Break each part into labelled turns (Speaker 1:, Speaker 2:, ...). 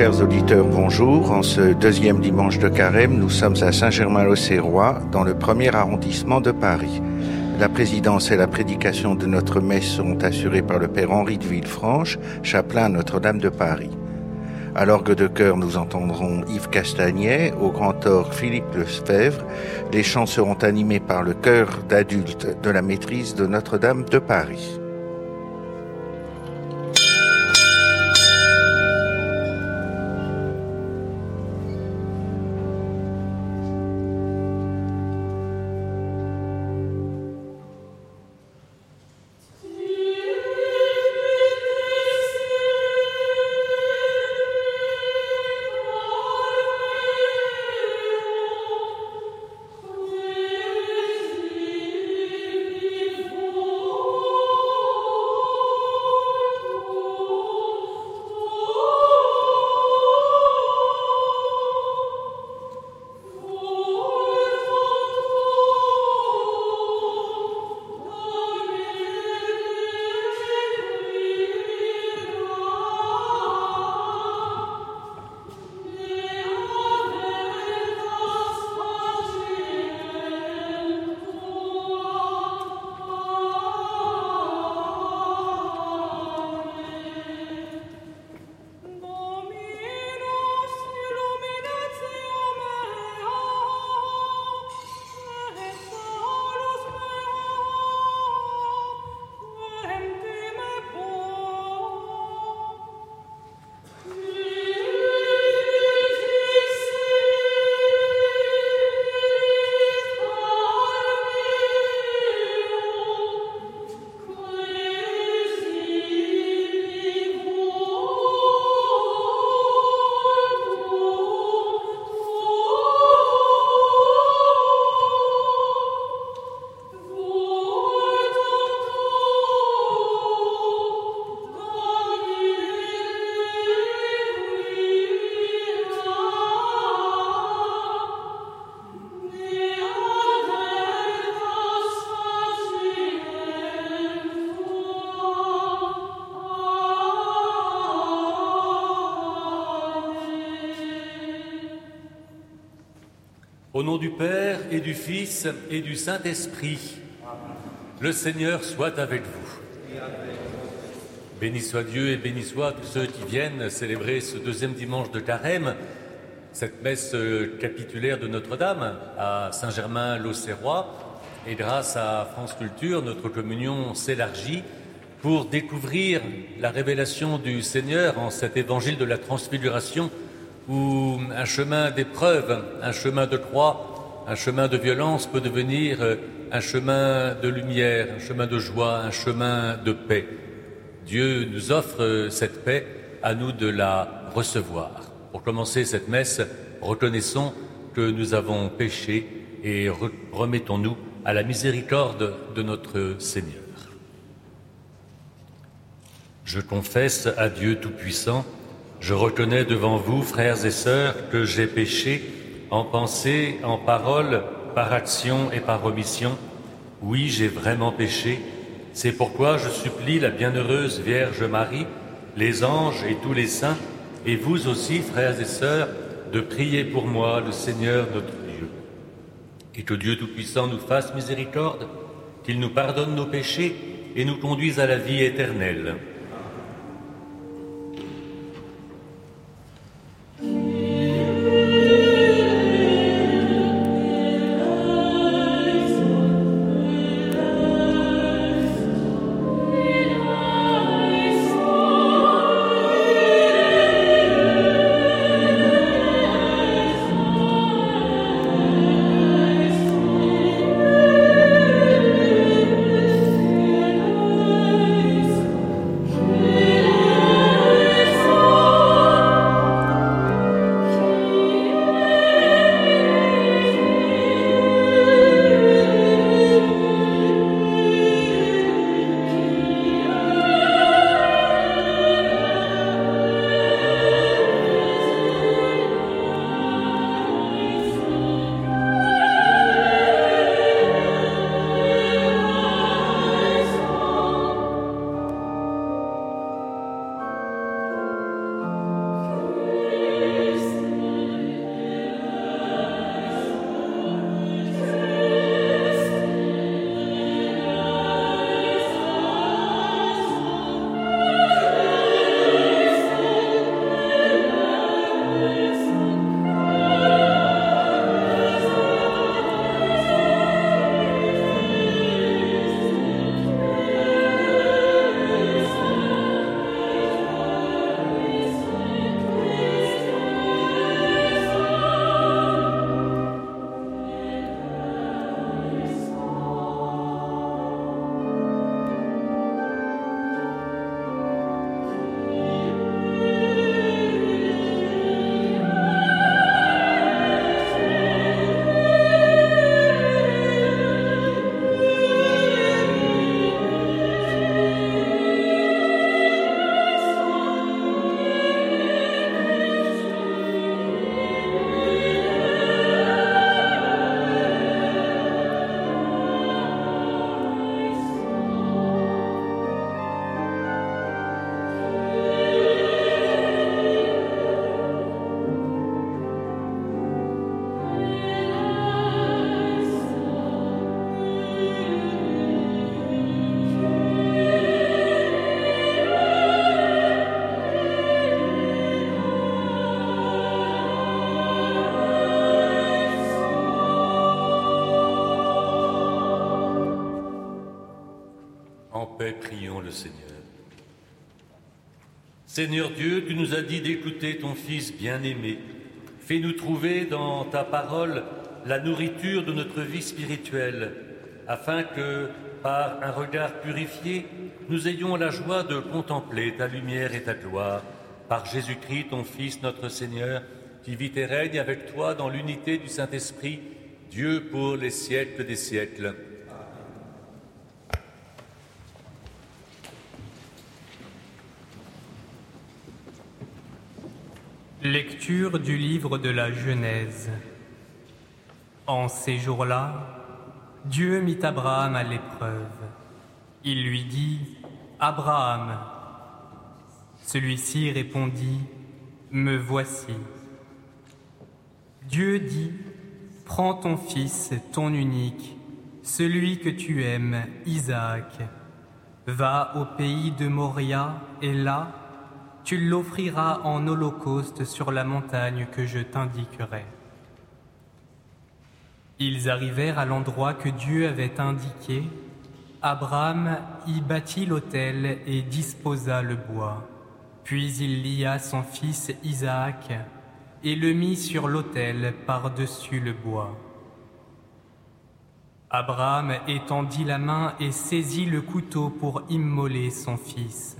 Speaker 1: Chers auditeurs, bonjour. En ce deuxième dimanche de carême, nous sommes à Saint-Germain-l'Auxerrois, dans le premier arrondissement de Paris. La présidence et la prédication de notre messe seront assurées par le Père Henri de Villefranche, chapelain à Notre-Dame de Paris. À l'orgue de chœur, nous entendrons Yves Castagnet, au grand orgue Philippe Lefebvre. Les chants seront animés par le chœur d'adultes de la maîtrise de Notre-Dame de Paris.
Speaker 2: Du Père et du Fils et du Saint-Esprit, le Seigneur soit avec vous. Béni soit Dieu et béni soit tous ceux qui viennent célébrer ce deuxième dimanche de carême, cette messe capitulaire de Notre-Dame à Saint-Germain-l'Auxerrois. Et grâce à France Culture, notre communion s'élargit pour découvrir la révélation du Seigneur en cet évangile de la transfiguration où un chemin d'épreuve, un chemin de croix, un chemin de violence peut devenir un chemin de lumière, un chemin de joie, un chemin de paix. Dieu nous offre cette paix, à nous de la recevoir. Pour commencer cette messe, reconnaissons que nous avons péché et remettons-nous à la miséricorde de notre Seigneur. Je confesse à Dieu Tout-Puissant, je reconnais devant vous, frères et sœurs, que j'ai péché en pensée, en parole, par action et par omission. Oui, j'ai vraiment péché. C'est pourquoi je supplie la bienheureuse Vierge Marie, les anges et tous les saints, et vous aussi, frères et sœurs, de prier pour moi, le Seigneur notre Dieu. Et que Dieu Tout-Puissant nous fasse miséricorde, qu'il nous pardonne nos péchés et nous conduise à la vie éternelle. Prions le Seigneur. Seigneur Dieu, tu nous as dit d'écouter ton Fils bien-aimé. Fais-nous trouver dans ta parole la nourriture de notre vie spirituelle, afin que, par un regard purifié, nous ayons la joie de contempler ta lumière et ta gloire, par Jésus-Christ, ton Fils, notre Seigneur, qui vit et règne avec toi dans l'unité du Saint-Esprit, Dieu pour les siècles des siècles.
Speaker 3: Lecture du livre de la Genèse. En ces jours-là, Dieu mit Abraham à l'épreuve. Il lui dit, Abraham. Celui-ci répondit, Me voici. Dieu dit, Prends ton fils, ton unique, celui que tu aimes, Isaac. Va au pays de Moria, et là, tu l'offriras en holocauste sur la montagne que je t'indiquerai. Ils arrivèrent à l'endroit que Dieu avait indiqué. Abraham y bâtit l'autel et disposa le bois. Puis il lia son fils Isaac et le mit sur l'autel par-dessus le bois. Abraham étendit la main et saisit le couteau pour immoler son fils.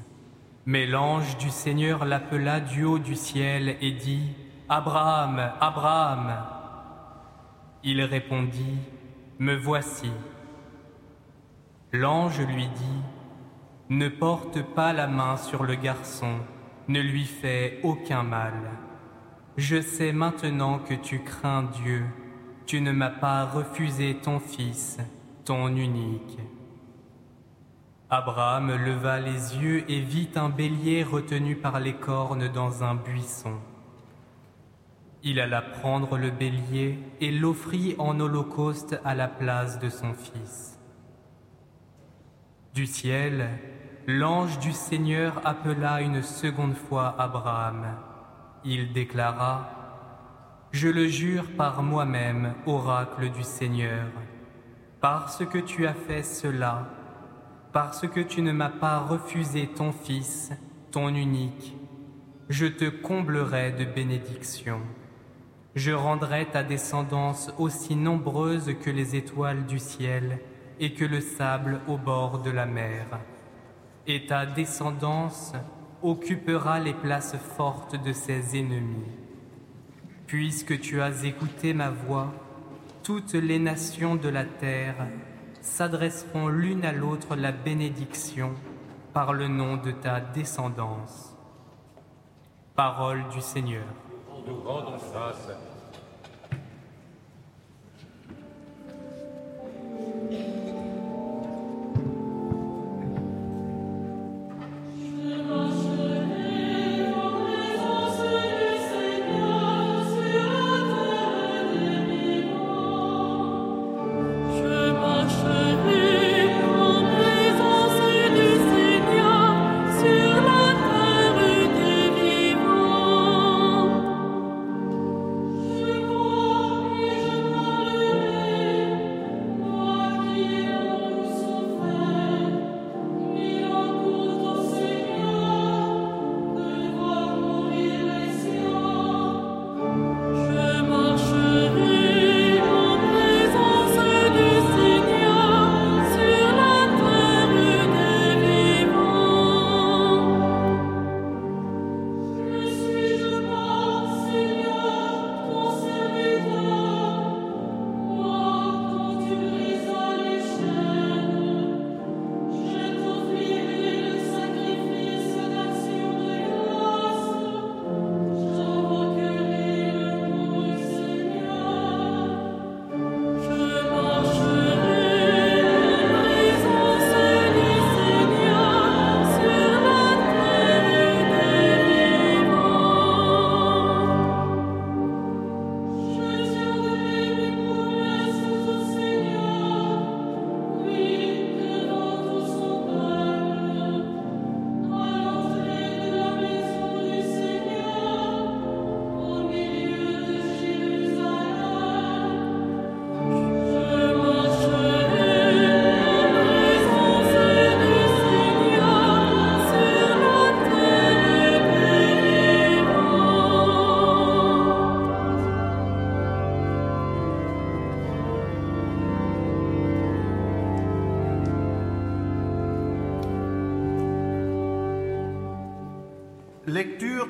Speaker 3: Mais l'ange du Seigneur l'appela du haut du ciel et dit, Abraham, Abraham. Il répondit, Me voici. L'ange lui dit, Ne porte pas la main sur le garçon, ne lui fais aucun mal. Je sais maintenant que tu crains Dieu, tu ne m'as pas refusé ton fils, ton unique. Abraham leva les yeux et vit un bélier retenu par les cornes dans un buisson. Il alla prendre le bélier et l'offrit en holocauste à la place de son fils. Du ciel, l'ange du Seigneur appela une seconde fois Abraham. Il déclara, Je le jure par moi-même, oracle du Seigneur, parce que tu as fait cela, parce que tu ne m'as pas refusé ton fils, ton unique, je te comblerai de bénédictions. Je rendrai ta descendance aussi nombreuse que les étoiles du ciel et que le sable au bord de la mer. Et ta descendance occupera les places fortes de ses ennemis. Puisque tu as écouté ma voix, toutes les nations de la terre s'adresseront l'une à l'autre la bénédiction par le nom de ta descendance. Parole du Seigneur.
Speaker 2: Nous rendons grâce.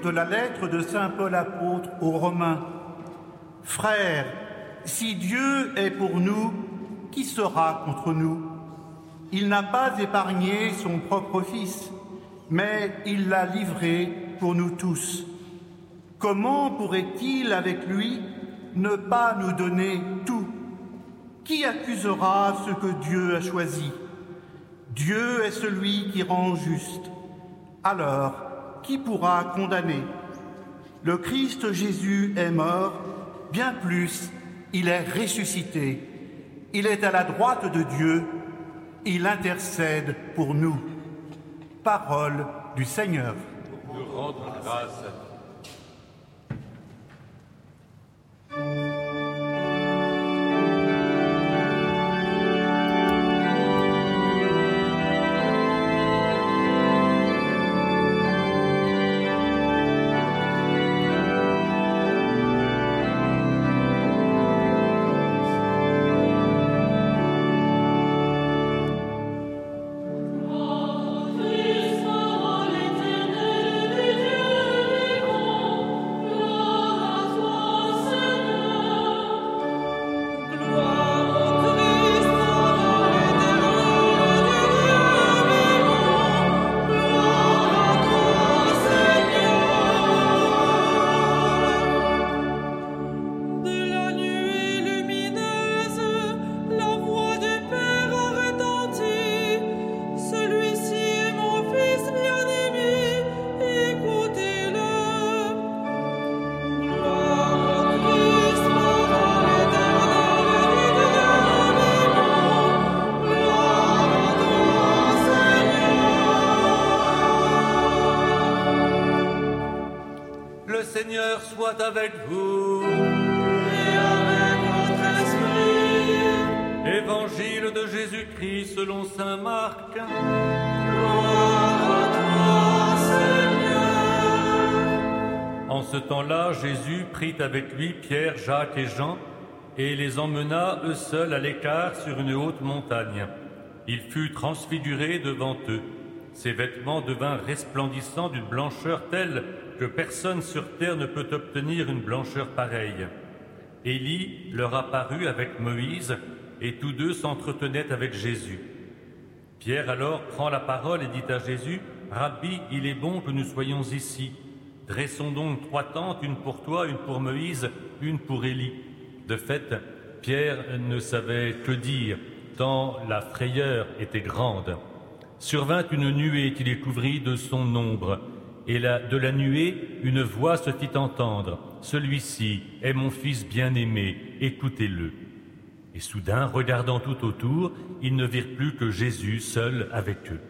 Speaker 4: De la lettre de Saint Paul apôtre aux Romains. Frères, si Dieu est pour nous, qui sera contre nous? Il n'a pas épargné son propre Fils, mais il l'a livré pour nous tous. Comment pourrait-il avec lui ne pas nous donner tout? Qui accusera ce que Dieu a choisi? Dieu est celui qui rend juste. Alors, qui pourra condamner Le Christ Jésus est mort, bien plus, il est ressuscité. Il est à la droite de Dieu, il intercède pour nous. Parole du Seigneur.
Speaker 2: Avec vous.
Speaker 5: Et avec votre esprit.
Speaker 2: Évangile de Jésus-Christ selon Saint Marc. En ce temps-là, Jésus prit avec lui Pierre, Jacques et Jean et les emmena eux seuls à l'écart sur une haute montagne. Il fut transfiguré devant eux. Ses vêtements devinrent resplendissants d'une blancheur telle que personne sur terre ne peut obtenir une blancheur pareille. Élie leur apparut avec Moïse, et tous deux s'entretenaient avec Jésus. Pierre alors prend la parole et dit à Jésus, Rabbi, il est bon que nous soyons ici. Dressons donc trois tentes, une pour toi, une pour Moïse, une pour Élie. De fait, Pierre ne savait que dire, tant la frayeur était grande. Survint une nuée qui les couvrit de son ombre, et de la nuée une voix se fit entendre. Celui-ci est mon fils bien-aimé, écoutez-le. Et soudain, regardant tout autour, ils ne virent plus que Jésus seul avec eux.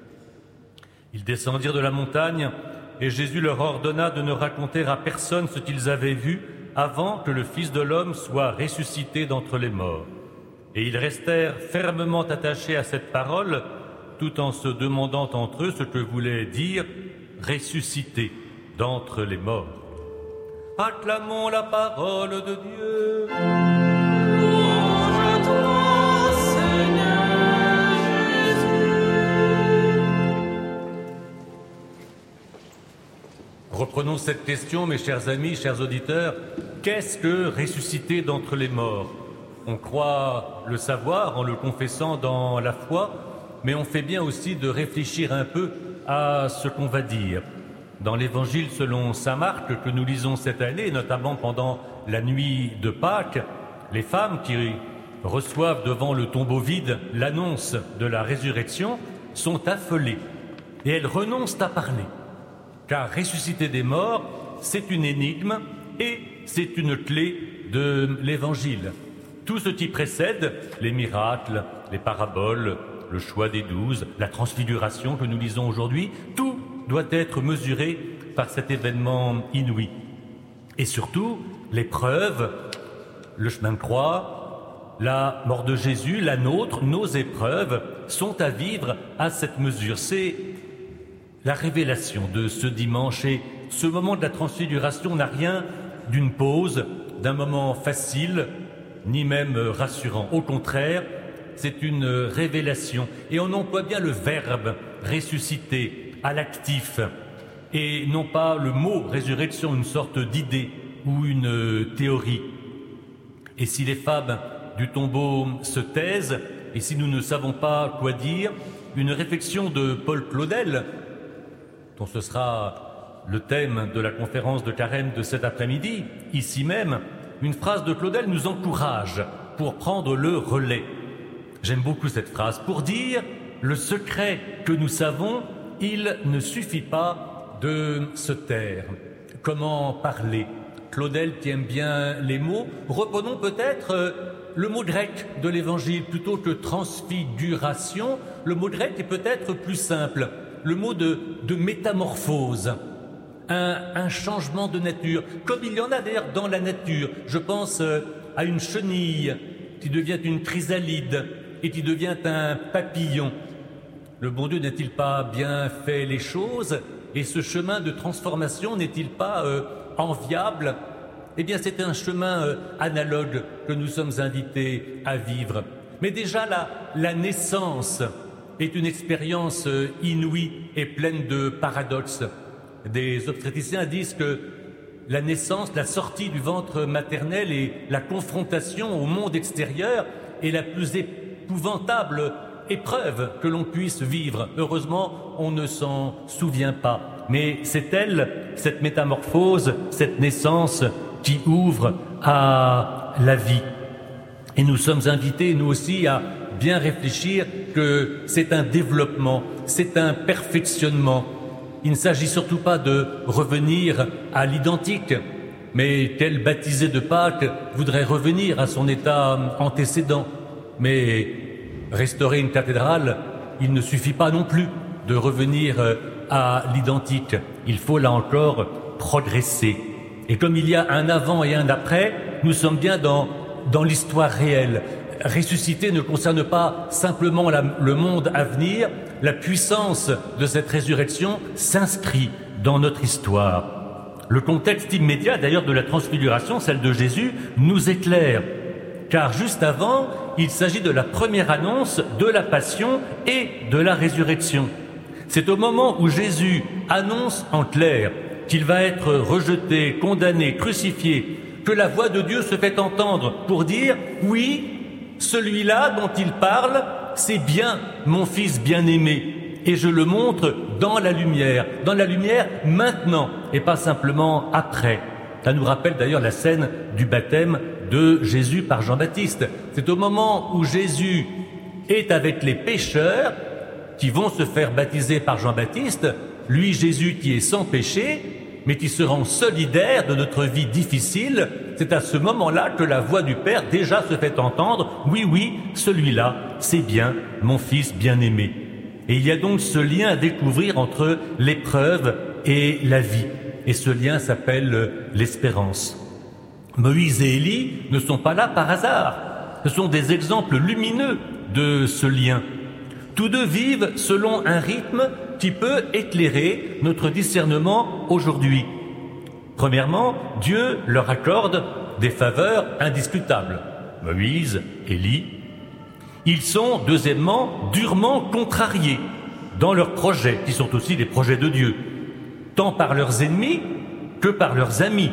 Speaker 2: Ils descendirent de la montagne, et Jésus leur ordonna de ne raconter à personne ce qu'ils avaient vu avant que le Fils de l'homme soit ressuscité d'entre les morts. Et ils restèrent fermement attachés à cette parole, tout en se demandant entre eux ce que voulait dire ressuscité d'entre les morts. Acclamons la parole de Dieu. Reprenons cette question, mes chers amis, chers auditeurs. Qu'est-ce que ressusciter d'entre les morts? On croit le savoir en le confessant dans la foi, mais on fait bien aussi de réfléchir un peu à ce qu'on va dire. Dans l'évangile selon Saint Marc que nous lisons cette année, notamment pendant la nuit de Pâques, les femmes qui reçoivent devant le tombeau vide l'annonce de la résurrection sont affolées et elles renoncent à parler car ressusciter des morts, c'est une énigme et c'est une clé de l'Évangile. Tout ce qui précède, les miracles, les paraboles, le choix des douze, la transfiguration que nous lisons aujourd'hui, tout doit être mesuré par cet événement inouï. Et surtout, l'épreuve, le chemin de croix, la mort de Jésus, la nôtre, nos épreuves sont à vivre à cette mesure. C'est la révélation de ce dimanche et ce moment de la transfiguration n'a rien d'une pause, d'un moment facile, ni même rassurant. Au contraire, c'est une révélation. Et on emploie bien le verbe ressusciter à l'actif. et non pas le mot résurrection, une sorte d'idée ou une théorie. Et si les femmes du tombeau se taisent, et si nous ne savons pas quoi dire, une réflexion de Paul Claudel, dont ce sera le thème de la conférence de carême de cet après-midi, ici même, une phrase de Claudel nous encourage pour prendre le relais. J'aime beaucoup cette phrase pour dire le secret que nous savons, il ne suffit pas de se taire. Comment parler? Claudel tient bien les mots. Reprenons peut-être euh, le mot grec de l'évangile plutôt que transfiguration. Le mot grec est peut-être plus simple. Le mot de, métamorphose. Un, un, changement de nature, comme il y en a d'ailleurs dans la nature. Je pense euh, à une chenille qui devient une chrysalide et qui devient un papillon. Le bon Dieu n'a-t-il pas bien fait les choses Et ce chemin de transformation n'est-il pas euh, enviable? Eh bien, c'est un chemin euh, analogue que nous sommes invités à vivre. Mais déjà, la, la naissance est une expérience euh, inouïe et pleine de paradoxes. Des obstétriciens disent que la naissance, la sortie du ventre maternel et la confrontation au monde extérieur est la plus épouvantable épreuve que l'on puisse vivre. Heureusement, on ne s'en souvient pas. Mais c'est elle, cette métamorphose, cette naissance qui ouvre à la vie. Et nous sommes invités, nous aussi, à bien réfléchir que c'est un développement, c'est un perfectionnement. Il ne s'agit surtout pas de revenir à l'identique, mais tel baptisé de Pâques voudrait revenir à son état antécédent? Mais restaurer une cathédrale, il ne suffit pas non plus de revenir à l'identique. Il faut là encore progresser. Et comme il y a un avant et un après, nous sommes bien dans, dans l'histoire réelle. Ressusciter ne concerne pas simplement le monde à venir, la puissance de cette résurrection s'inscrit dans notre histoire. Le contexte immédiat d'ailleurs de la transfiguration, celle de Jésus, nous éclaire, car juste avant, il s'agit de la première annonce de la passion et de la résurrection. C'est au moment où Jésus annonce en clair qu'il va être rejeté, condamné, crucifié, que la voix de Dieu se fait entendre pour dire oui, celui-là dont il parle, c'est bien mon fils bien-aimé, et je le montre dans la lumière, dans la lumière maintenant, et pas simplement après. Ça nous rappelle d'ailleurs la scène du baptême de Jésus par Jean-Baptiste. C'est au moment où Jésus est avec les pécheurs qui vont se faire baptiser par Jean-Baptiste, lui Jésus qui est sans péché, mais qui se rend solidaire de notre vie difficile, c'est à ce moment-là que la voix du Père déjà se fait entendre, oui, oui, celui-là, c'est bien mon Fils bien-aimé. Et il y a donc ce lien à découvrir entre l'épreuve et la vie. Et ce lien s'appelle l'espérance. Moïse et Élie ne sont pas là par hasard. Ce sont des exemples lumineux de ce lien. Tous deux vivent selon un rythme qui peut éclairer notre discernement aujourd'hui. Premièrement, Dieu leur accorde des faveurs indiscutables. Moïse, Élie. Ils sont, deuxièmement, durement contrariés dans leurs projets, qui sont aussi des projets de Dieu, tant par leurs ennemis que par leurs amis.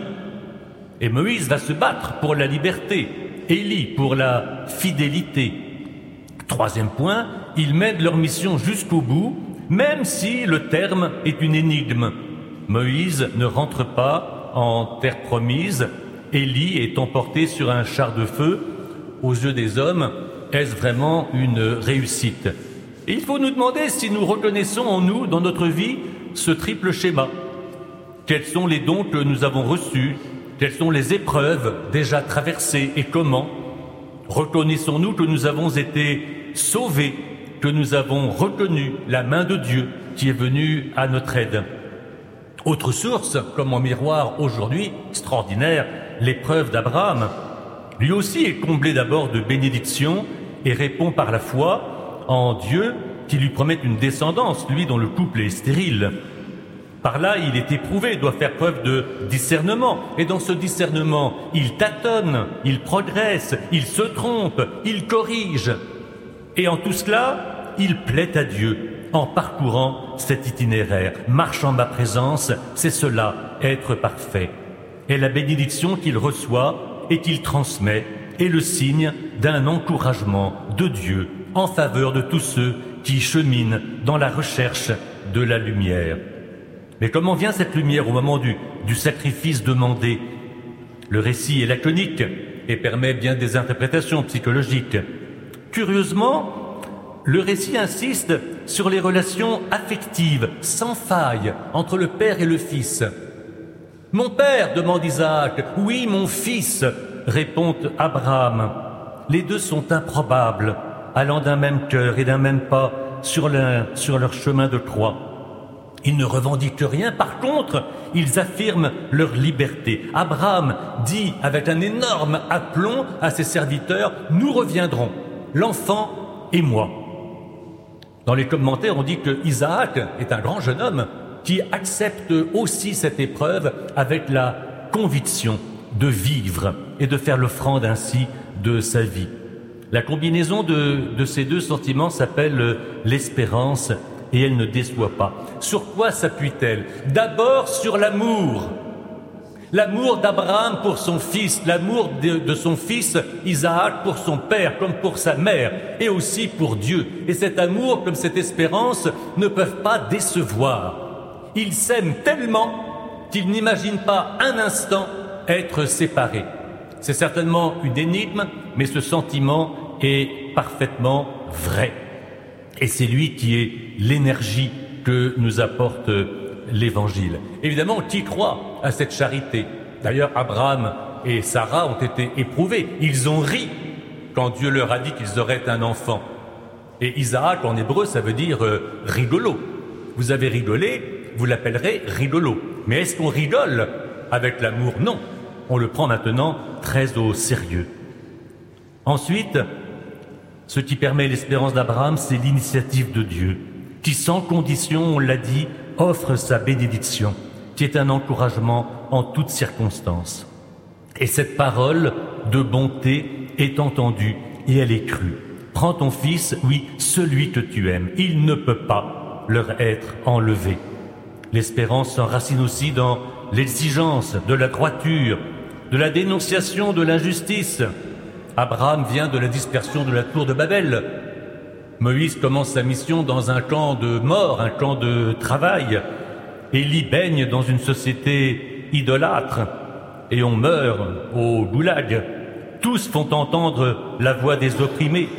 Speaker 2: Et Moïse va se battre pour la liberté, Élie pour la fidélité. Troisième point, ils mènent leur mission jusqu'au bout, même si le terme est une énigme. Moïse ne rentre pas en terre promise, Élie est emporté sur un char de feu. Aux yeux des hommes, est-ce vraiment une réussite? Il faut nous demander si nous reconnaissons en nous, dans notre vie, ce triple schéma. Quels sont les dons que nous avons reçus? Quelles sont les épreuves déjà traversées et comment? Reconnaissons-nous que nous avons été sauvés, que nous avons reconnu la main de Dieu qui est venue à notre aide Autre source, comme en miroir aujourd'hui, extraordinaire, l'épreuve d'Abraham. Lui aussi est comblé d'abord de bénédictions et répond par la foi en Dieu qui lui promet une descendance, lui dont le couple est stérile. Par là, il est éprouvé, doit faire preuve de discernement. Et dans ce discernement, il tâtonne, il progresse, il se trompe, il corrige. Et en tout cela, il plaît à Dieu. en parcourant cet itinéraire. Marche en ma présence, c'est cela, être parfait. Et la bénédiction qu'il reçoit et qu'il transmet est le signe d'un encouragement de Dieu en faveur de tous ceux qui cheminent dans la recherche de la lumière. Mais comment vient cette lumière au moment du, du sacrifice demandé? Le récit est laconique et permet bien des interprétations psychologiques. Curieusement, le récit insiste sur les relations affectives sans faille entre le père et le fils. Mon père, demande Isaac. Oui, mon fils, répond Abraham. Les deux sont improbables, allant d'un même cœur et d'un même pas sur, leur chemin de croix. Ils ne revendiquent rien, par contre, ils affirment leur liberté. Abraham dit avec un énorme aplomb à ses serviteurs, nous reviendrons, l'enfant et moi. Dans les commentaires, on dit que Isaac est un grand jeune homme qui accepte aussi cette épreuve avec la conviction de vivre et de faire l'offrande ainsi de sa vie. La combinaison de, ces deux sentiments s'appelle l'espérance et elle ne déçoit pas. Sur quoi s'appuie-t-elle? D'abord sur l'amour. L'amour d'Abraham pour son fils, l'amour de, son fils Isaac pour son père comme pour sa mère, et aussi pour Dieu. Et cet amour comme cette espérance ne peuvent pas décevoir. Ils s'aiment tellement qu'ils n'imaginent pas un instant être séparés. C'est certainement une énigme, mais ce sentiment est parfaitement vrai. Et c'est lui qui est l'énergie que nous apporte l'Évangile. Évidemment, qui croit à cette charité? D'ailleurs, Abraham et Sarah ont été éprouvés. Ils ont ri quand Dieu leur a dit qu'ils auraient un enfant. Et Isaac, en hébreu, ça veut dire euh, rigolo. Vous avez rigolé, vous l'appellerez rigolo. Mais est-ce qu'on rigole avec l'amour? Non. On le prend maintenant très au sérieux. Ensuite, ce qui permet l'espérance d'Abraham, c'est l'initiative de Dieu, qui sans condition, on l'a dit, offre sa bénédiction, qui est un encouragement en toutes circonstances. Et cette parole de bonté est entendue et elle est crue. Prends ton fils, oui, celui que tu aimes. Il ne peut pas leur être enlevé. L'espérance s'enracine aussi dans l'exigence de la droiture, de la dénonciation de l'injustice. Abraham vient de la dispersion de la tour de Babel. Moïse commence sa mission dans un camp de mort, un camp de travail. Élie baigne dans une société idolâtre et on meurt au goulag. Tous font entendre la voix des opprimés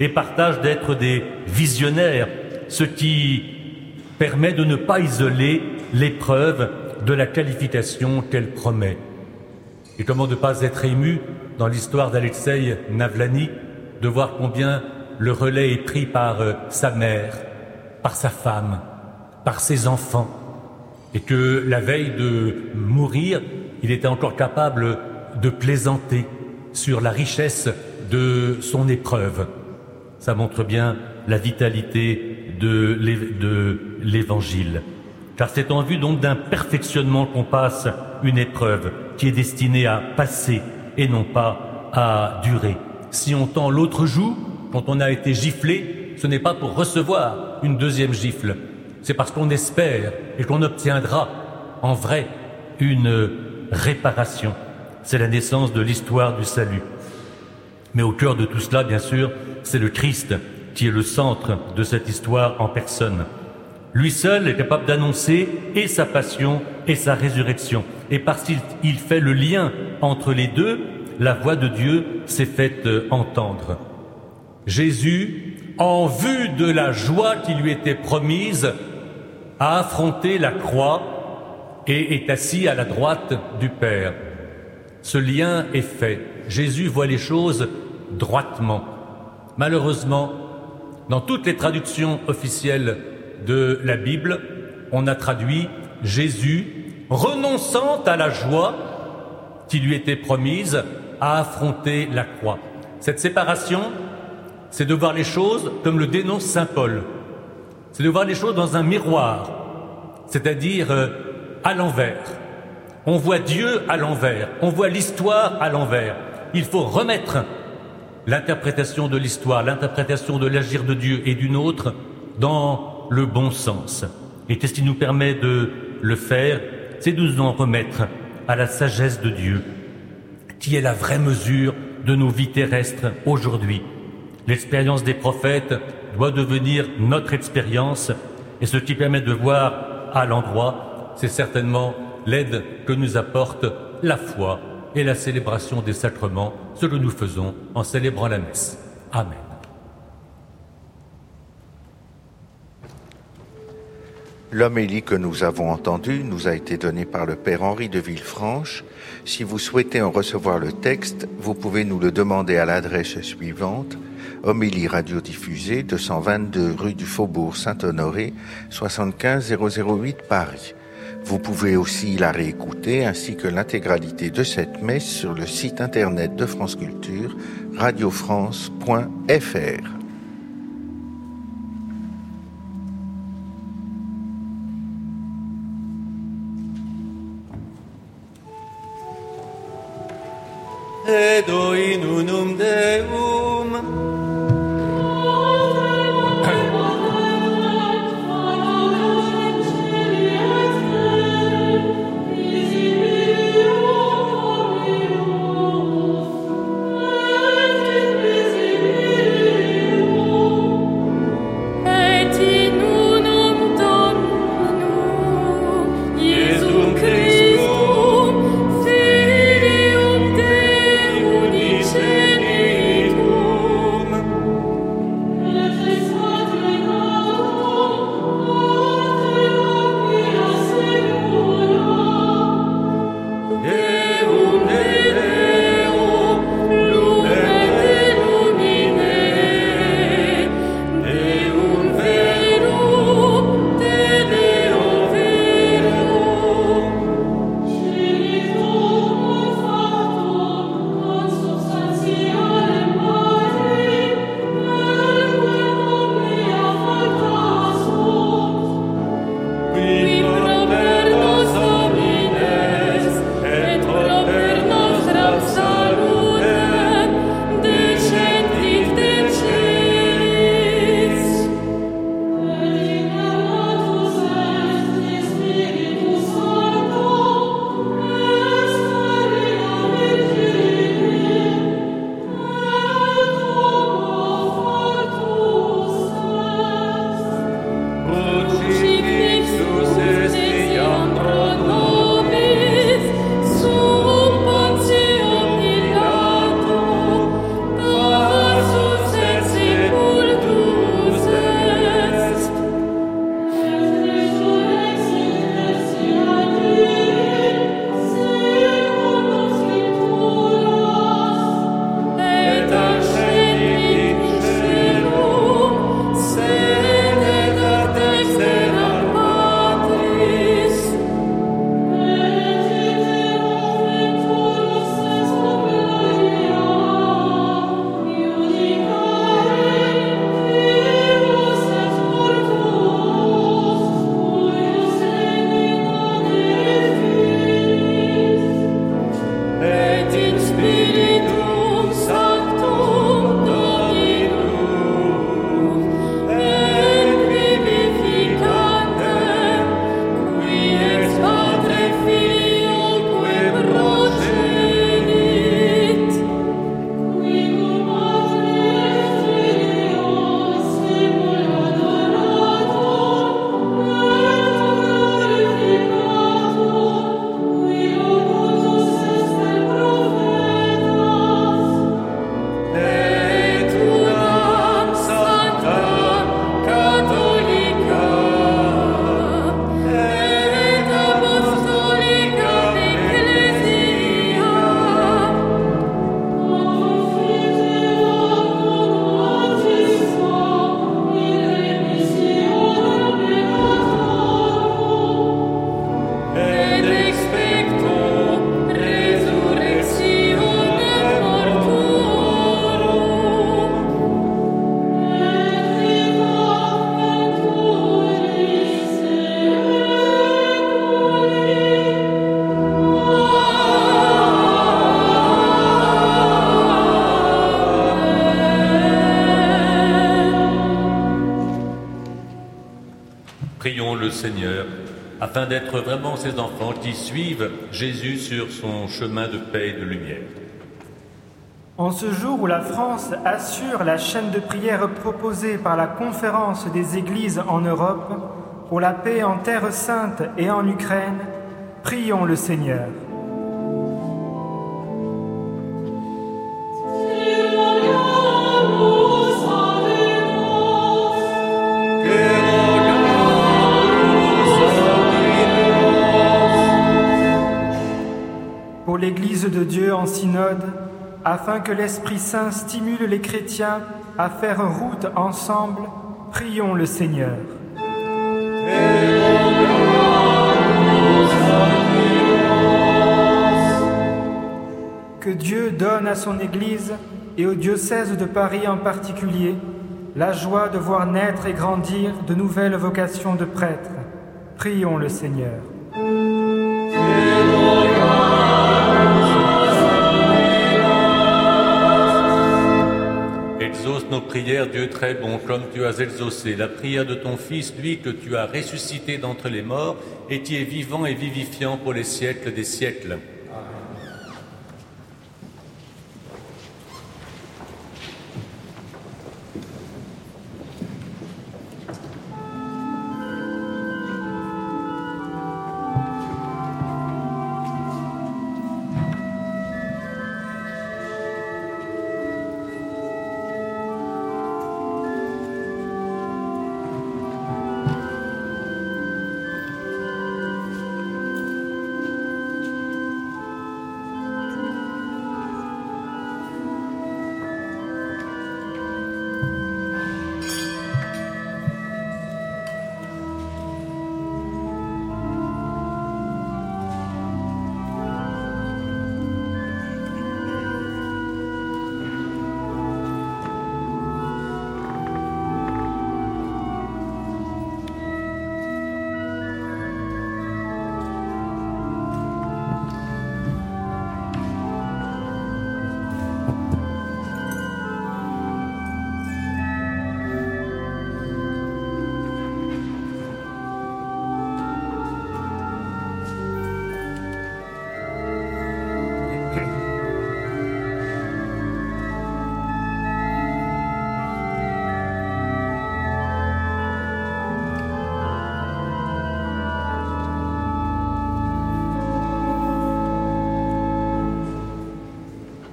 Speaker 2: et partagent d'être des visionnaires, ce qui permet de ne pas isoler l'épreuve de la qualification qu'elle promet. Et comment ne pas être ému dans l'histoire d'Alexei Navlani de voir combien le relais est pris par euh, sa mère, par sa femme, par ses enfants, et que la veille de mourir, il était encore capable de plaisanter sur la richesse de son épreuve. Ça montre bien la vitalité de l'Évangile. Car c'est en vue donc d'un perfectionnement qu'on passe une épreuve qui est destinée à passer et non pas à durer. Si on tend l'autre joue, quand on a été giflé, ce n'est pas pour recevoir une deuxième gifle, c'est parce qu'on espère et qu'on obtiendra en vrai une réparation. C'est la naissance de l'histoire du salut. Mais au cœur de tout cela, bien sûr, c'est le Christ qui est le centre de cette histoire en personne. Lui seul est capable d'annoncer et sa passion et sa résurrection. Et parce qu'il fait le lien entre les deux, la voix de Dieu s'est faite entendre. Jésus, en vue de la joie qui lui était promise, a affronté la croix et est assis à la droite du Père. Ce lien est fait. Jésus voit les choses droitement. Malheureusement, dans toutes les traductions officielles de la Bible, on a traduit Jésus renonçant à la joie qui lui était promise à affronter la croix. Cette séparation, c'est de voir les choses comme le dénonce Saint Paul. C'est de voir les choses dans un miroir, c'est-à-dire euh, à l'envers. On voit Dieu à l'envers, on voit l'histoire à l'envers. Il faut remettre l'interprétation de l'histoire, l'interprétation de l'agir de Dieu et d'une autre dans le bon sens. Et ce qui nous permet de le faire, c'est de nous en remettre à la sagesse de Dieu, qui est la vraie mesure de nos vies terrestres aujourd'hui. L'expérience des prophètes doit devenir notre expérience, et ce qui permet de voir à l'endroit, c'est certainement l'aide que nous apporte la foi et la célébration des sacrements, ce que nous faisons en célébrant la messe. Amen.
Speaker 1: L'homélie que nous avons entendue nous a été donnée par le Père Henri de Villefranche. Si vous souhaitez en recevoir le texte, vous pouvez nous le demander à l'adresse suivante Homélie radiodiffusée 222 rue du Faubourg Saint-Honoré 75 008 Paris. Vous pouvez aussi la réécouter ainsi que l'intégralité de cette messe sur le site internet de France Culture radiofrance.fr.
Speaker 2: edo in unum Deum.
Speaker 6: Seigneur, afin d'être vraiment ces enfants qui suivent Jésus sur son chemin de paix et de lumière.
Speaker 7: En ce jour où la France assure la chaîne de prière proposée par la Conférence des Églises en Europe pour la paix en Terre sainte et en Ukraine, prions le Seigneur. l'Église de Dieu en synode, afin que l'Esprit Saint stimule les chrétiens à faire route ensemble, prions le Seigneur. Que Dieu donne à son Église et au diocèse de Paris en particulier la joie de voir naître et grandir de nouvelles vocations de prêtres. Prions le Seigneur.
Speaker 6: Prières, Dieu très bon, comme tu as exaucé la prière de ton Fils, lui que tu as ressuscité d'entre les morts et qui est vivant et vivifiant pour les siècles des siècles.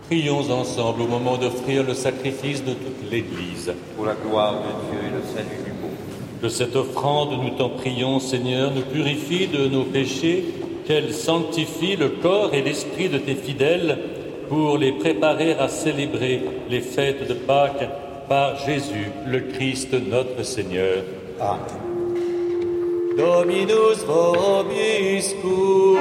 Speaker 6: Prions ensemble au moment d'offrir le sacrifice de toute l'Église.
Speaker 8: Pour la gloire de Dieu et le salut du monde.
Speaker 6: Que cette offrande, nous t'en prions, Seigneur, nous purifie de nos péchés, qu'elle sanctifie le corps et l'esprit de tes fidèles pour les préparer à célébrer les fêtes de Pâques par Jésus, le Christ notre Seigneur.
Speaker 8: Amen.
Speaker 2: Dominus vobiscum,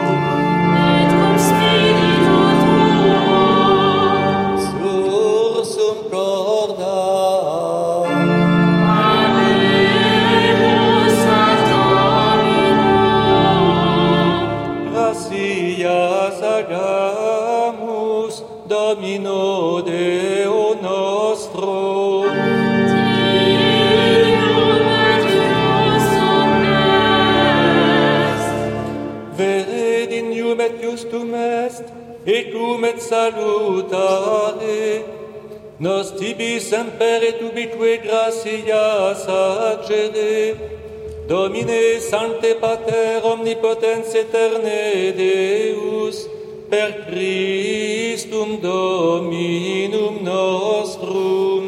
Speaker 9: et
Speaker 2: salutare, nos tibi semper et ubique gratias accede, Domine Sancte Pater Omnipotens eterne Deus, per Christum Dominum nostrum,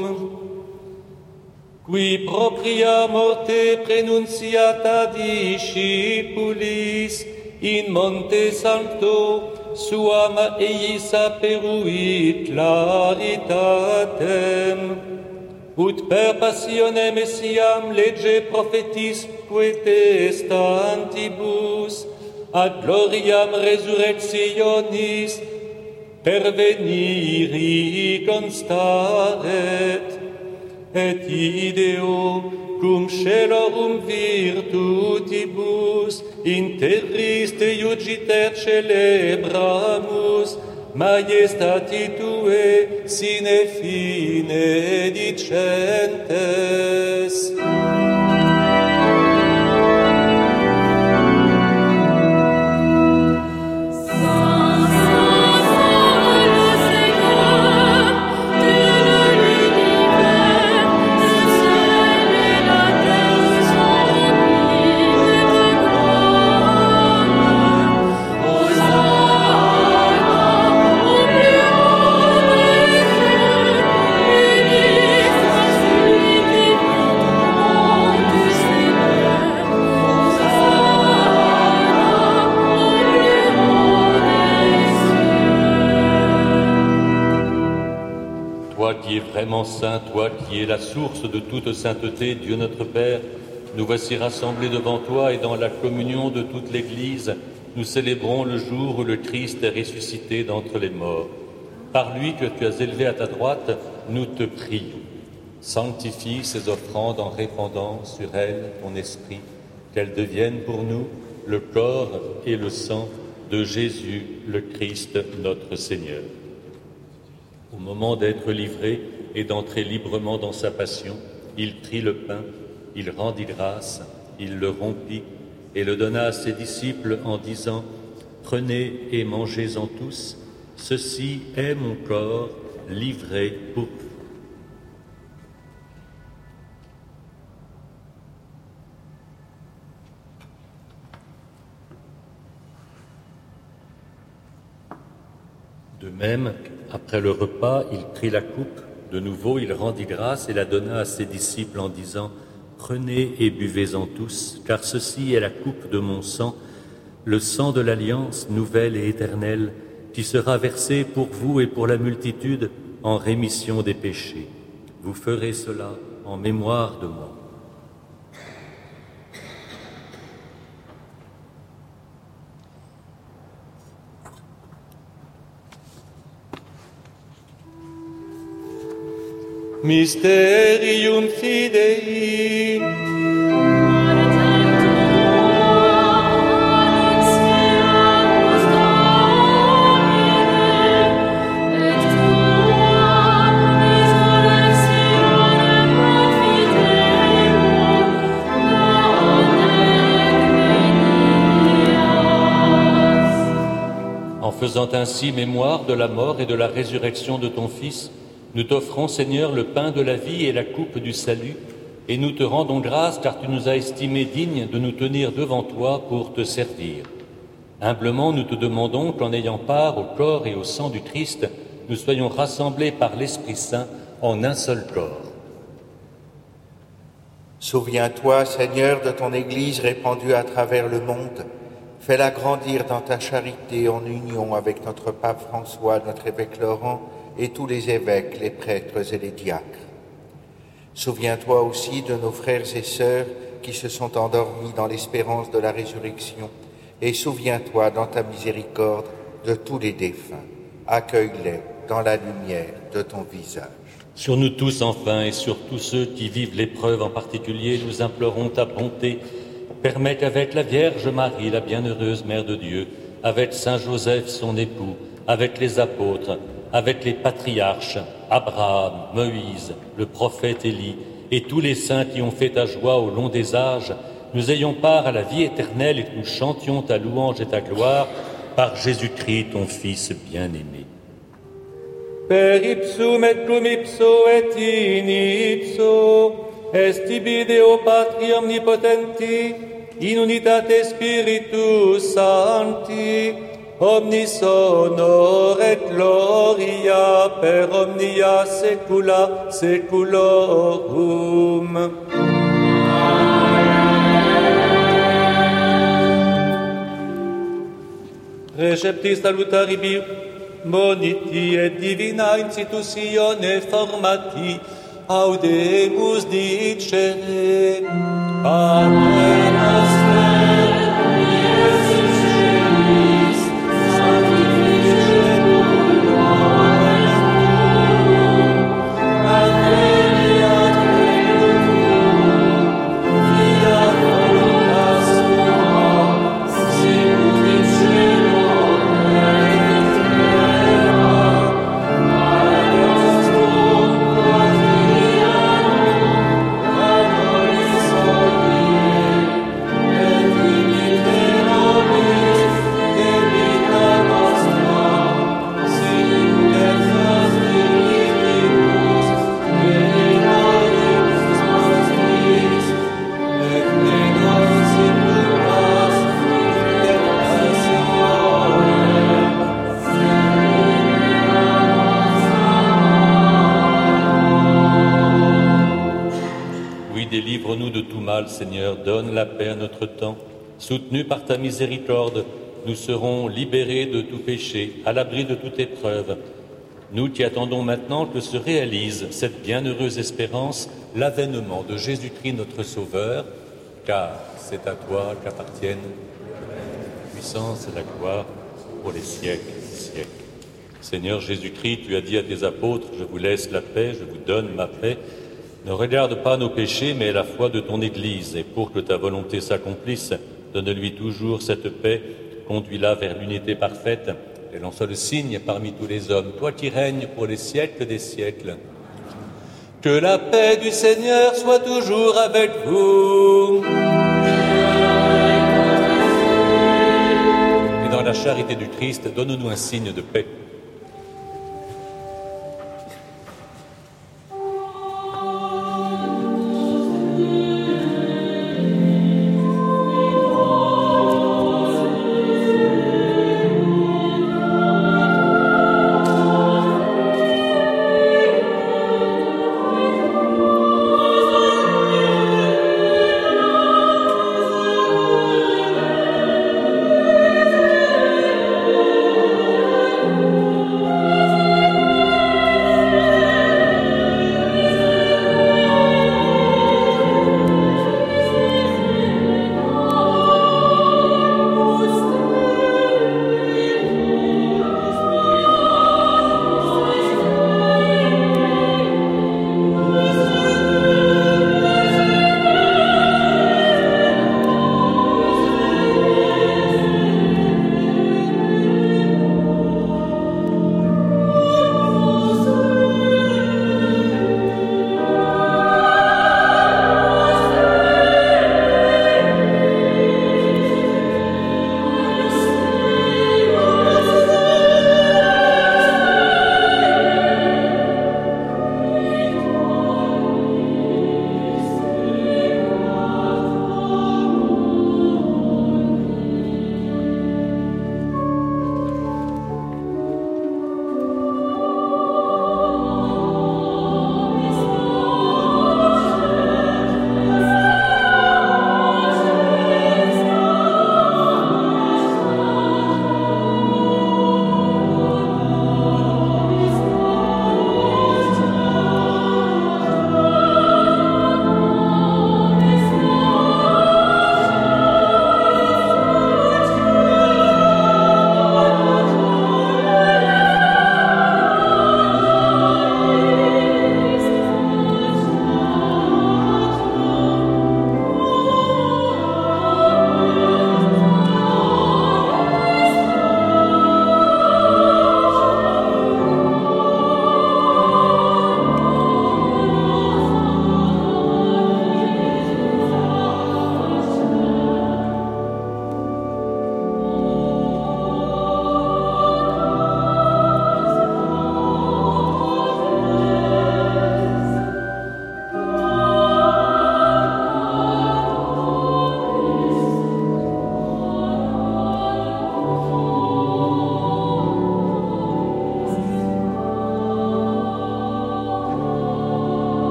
Speaker 2: qui propria morte prenunciata discipulis in Monte Sancto, suam eis aperuit claritatem, ut per passionem essiam lege profetisque testantibus, ad gloriam resurrectionis perveniri constaret, et ideo cum scelorum virtutibus in terris te iugiter celebramus maiestati tue sine fine dicentes. Source de toute sainteté, Dieu notre Père, nous voici rassemblés devant toi et dans la communion de toute l'Église, nous célébrons le jour où le Christ est ressuscité d'entre les morts. Par lui que tu as élevé à ta droite, nous te prions. Sanctifie ces offrandes en répandant sur elles ton esprit, qu'elles deviennent pour nous le corps et le sang de Jésus, le Christ, notre Seigneur. Au moment d'être livré et d'entrer librement dans sa passion, il prit le pain, il rendit grâce, il le rompit et le donna à ses disciples en disant, Prenez et mangez-en tous, ceci est mon corps livré pour vous. De même, après le repas, il prit la coupe, de nouveau il rendit grâce et la donna à ses disciples en disant, Prenez et buvez-en tous, car ceci est la coupe de mon sang, le sang de l'alliance nouvelle et éternelle, qui sera versé pour vous et pour la multitude en rémission des péchés. Vous ferez cela en mémoire de moi.
Speaker 10: Mysterium Fidei.
Speaker 2: En faisant ainsi mémoire de la mort et de la résurrection de ton Fils, nous t'offrons, Seigneur, le pain de la vie et la coupe du salut, et nous te rendons grâce car tu nous as estimés dignes de nous tenir devant toi pour te servir. Humblement, nous te demandons qu'en ayant part au corps et au sang du Christ, nous soyons rassemblés par l'Esprit Saint en un seul corps.
Speaker 1: Souviens-toi, Seigneur, de ton Église répandue à travers le monde. Fais-la grandir dans ta charité en union avec notre pape François, notre évêque Laurent et tous les évêques, les prêtres et les diacres. Souviens-toi aussi de nos frères et sœurs qui se sont endormis dans l'espérance de la résurrection et souviens-toi dans ta miséricorde de tous les défunts. Accueille-les dans la lumière de ton visage.
Speaker 2: Sur nous tous enfin et sur tous ceux qui vivent l'épreuve en particulier, nous implorons ta bonté. Permets qu'avec la Vierge Marie, la bienheureuse Mère de Dieu, avec Saint Joseph son époux, avec les apôtres, avec les patriarches, Abraham, Moïse, le prophète Élie, et tous les saints qui ont fait ta joie au long des âges, nous ayons part à la vie éternelle et que nous chantions ta louange et ta gloire par Jésus-Christ, ton Fils bien-aimé.
Speaker 10: Per ipsum et cum ipso et in ipso, est ibi Patri omnipotenti, in unitate Spiritus Sancti, omnis honor et gloria per omnia saecula saeculorum. Receptis salutaribi moniti et divina institutione formati audemus dicere Pater
Speaker 2: notre temps. Soutenus par ta miséricorde, nous serons libérés de tout péché, à l'abri de toute épreuve, Nous qui attendons maintenant que se réalise cette bienheureuse espérance, l'avènement de Jésus-Christ notre Sauveur, car c'est à toi qu'appartiennent la puissance et la gloire pour les siècles des siècles. Seigneur Jésus-Christ, tu as dit à tes apôtres, je vous laisse la paix, je vous donne ma paix. Ne regarde pas nos péchés, mais la foi de ton Église, et pour que ta volonté s'accomplisse, donne-lui toujours cette paix, conduis-la vers l'unité parfaite, et soit le signe parmi tous les hommes, toi qui règnes pour les siècles des siècles. Que la paix du Seigneur soit toujours avec vous. Et dans la charité du Christ, donne-nous un signe de paix.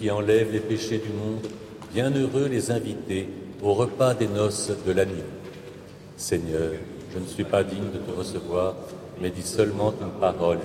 Speaker 2: Qui enlève les péchés du monde. Bienheureux les invités au repas des noces de l'agneau. Seigneur, je ne suis pas digne de te recevoir, mais dis seulement une parole.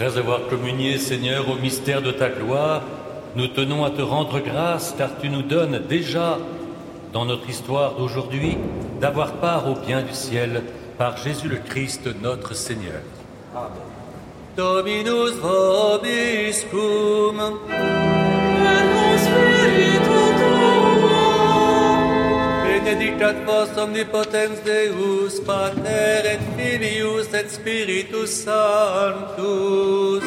Speaker 2: Après avoir communié, Seigneur, au mystère de ta gloire, nous tenons à te rendre grâce car tu nous donnes déjà, dans notre histoire d'aujourd'hui, d'avoir part au bien du ciel par Jésus le Christ, notre Seigneur.
Speaker 10: Dominus vobiscum. Benedicat vos omnipotens Deus, Pater et Filius et Spiritus Sanctus.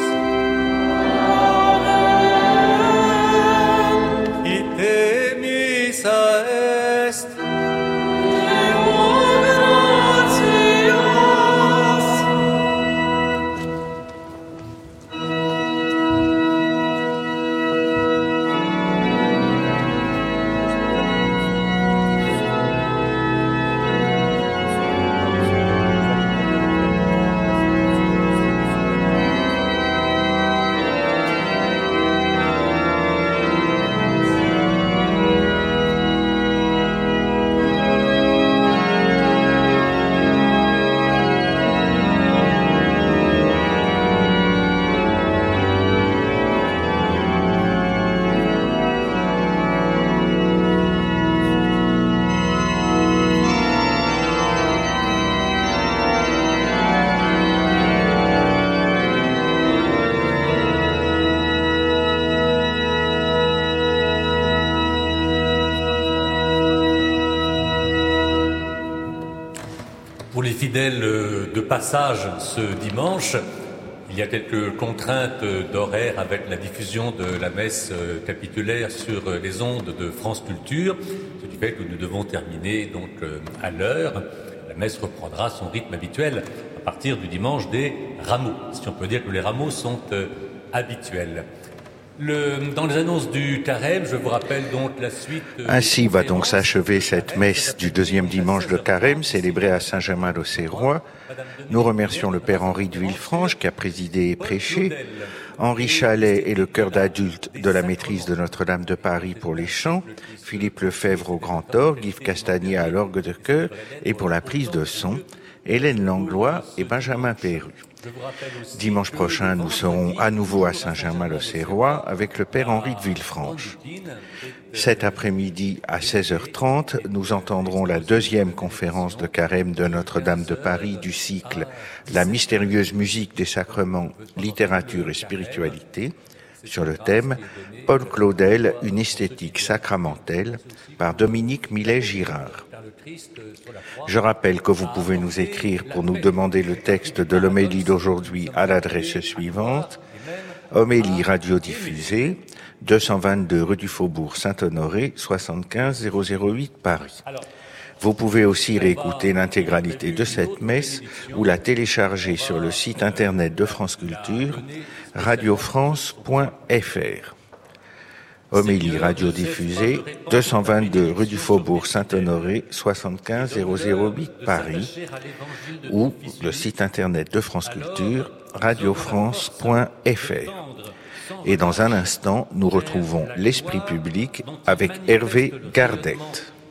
Speaker 2: Fidèles euh, de passage ce dimanche, il y a quelques contraintes d'horaire avec la diffusion de la messe euh, capitulaire sur euh, les ondes de France Culture, ce qui fait que nous devons terminer donc à l'heure. La messe reprendra son rythme habituel à partir du dimanche des rameaux, si on peut dire que les rameaux sont habituels. Le- dans les annonces du carême, je vous rappelle donc la suite. euh,
Speaker 1: Ainsi va donc s'achever cette messe du deuxième dimanche de carême célébrée à Saint-Germain-l'Auxerrois. Nous remercions le Père Henri de Villefranche qui a présidé et prêché, Henri Chalet et le chœur d'adultes de la maîtrise de Notre-Dame de Paris pour les chants, Philippe Lefebvre au grand orgue, Yves Castagnier à l'orgue de chœur et pour la prise de son, Hélène Langlois et Benjamin Perru. Dimanche prochain, nous serons à nouveau à Saint-Germain-l'Auxerrois avec le Père Henri de Villefranche. Cet après-midi à 16h30, nous entendrons la deuxième conférence de carême de Notre-Dame de Paris du cycle La mystérieuse musique des sacrements, littérature et spiritualité sur le thème Paul Claudel, une esthétique sacramentelle par Dominique Millet-Girard. Je rappelle que vous pouvez nous écrire pour nous demander le texte de l'homélie d'aujourd'hui à l'adresse suivante Homélie radiodiffusée, 222 rue du Faubourg Saint-Honoré, 75 008 Paris. Vous pouvez aussi réécouter l'intégralité de cette messe ou la télécharger sur le site internet de France Culture, radiofrance.fr. Homélie radiodiffusée, 222 rue du Faubourg Saint-Honoré, 75 008 Paris, ou le site internet de France Culture, radiofrance.fr. Et dans un instant, nous retrouvons l'esprit public avec Hervé Gardette.